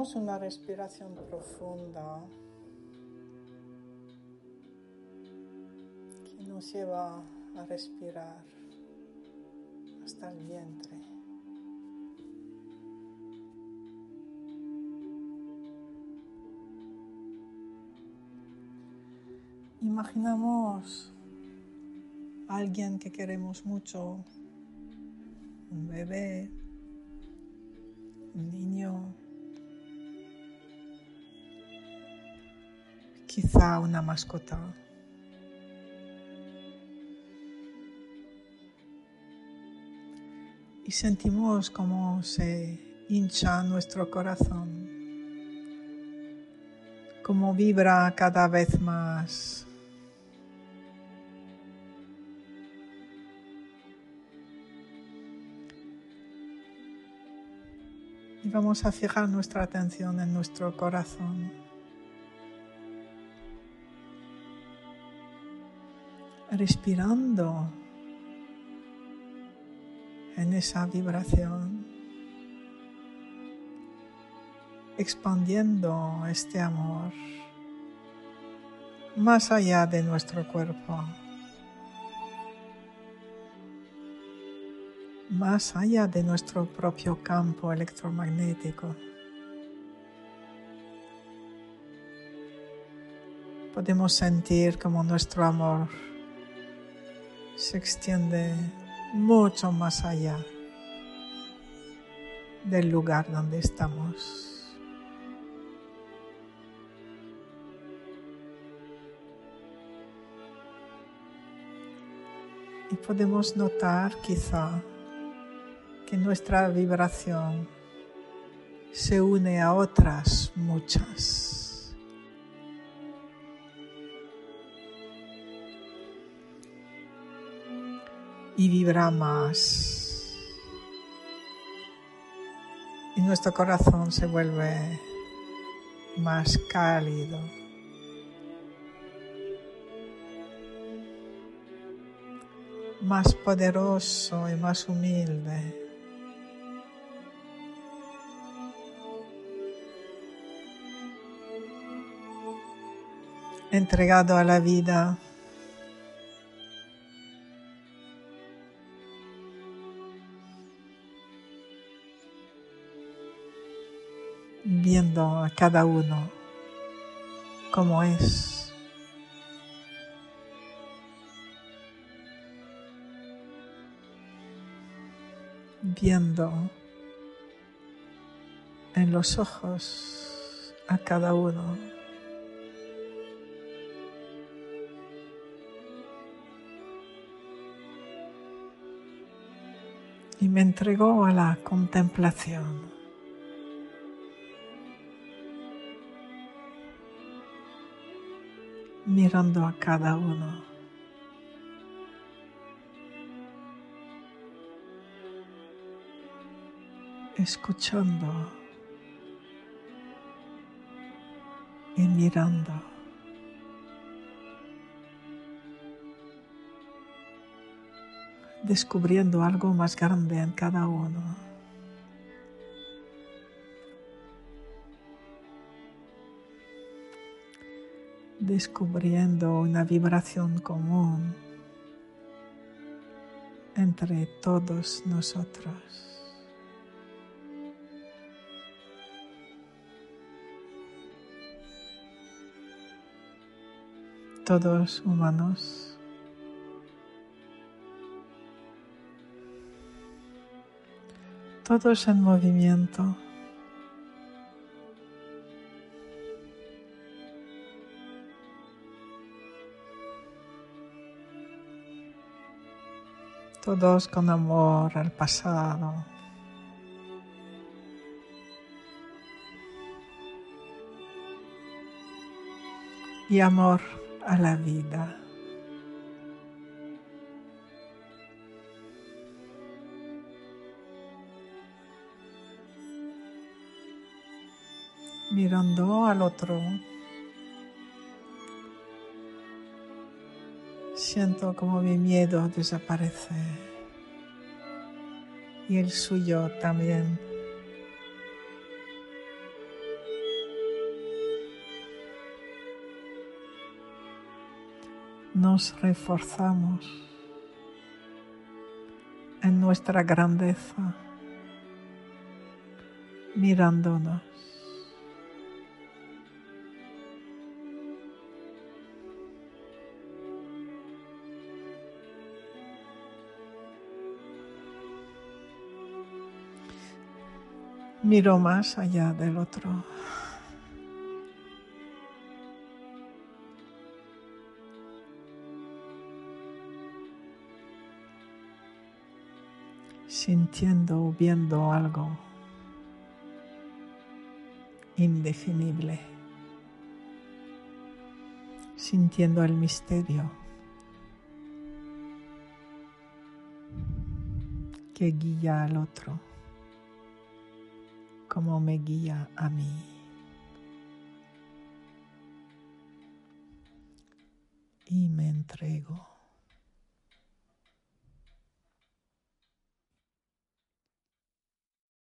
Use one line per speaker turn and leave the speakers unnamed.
Una respiración profunda que nos lleva a respirar hasta el vientre. Imaginamos a alguien que queremos mucho, un bebé, un niño, quizá una mascota. Y sentimos cómo se hincha nuestro corazón, cómo vibra cada vez más. Y vamos a fijar nuestra atención en nuestro corazón. Respirando en esa vibración, expandiendo este amor más allá de nuestro cuerpo. más allá de nuestro propio campo electromagnético. Podemos sentir como nuestro amor se extiende mucho más allá del lugar donde estamos. Y podemos notar quizá que nuestra vibración se une a otras muchas. Y vibra más. Y nuestro corazón se vuelve más cálido. más poderoso y más humilde. entregado a la vida. Viendo a cada uno como es. Viendo en los ojos a cada uno. y me entregó a la contemplación. Mirando a cada uno. escuchando y mirando. descubriendo algo más grande en cada uno. Descubriendo una vibración común entre todos nosotros. Todos humanos. todos en movimiento. Todos con amor al pasado. Y amor a la vida. mirando al otro. Siento como mi miedo desaparece y el suyo también. Nos reforzamos en nuestra grandeza mirándonos. Miro más allá del otro. sintiendo o viendo algo indefinible, sintiendo el misterio que guía al otro como me guía a mí. Y me entrego.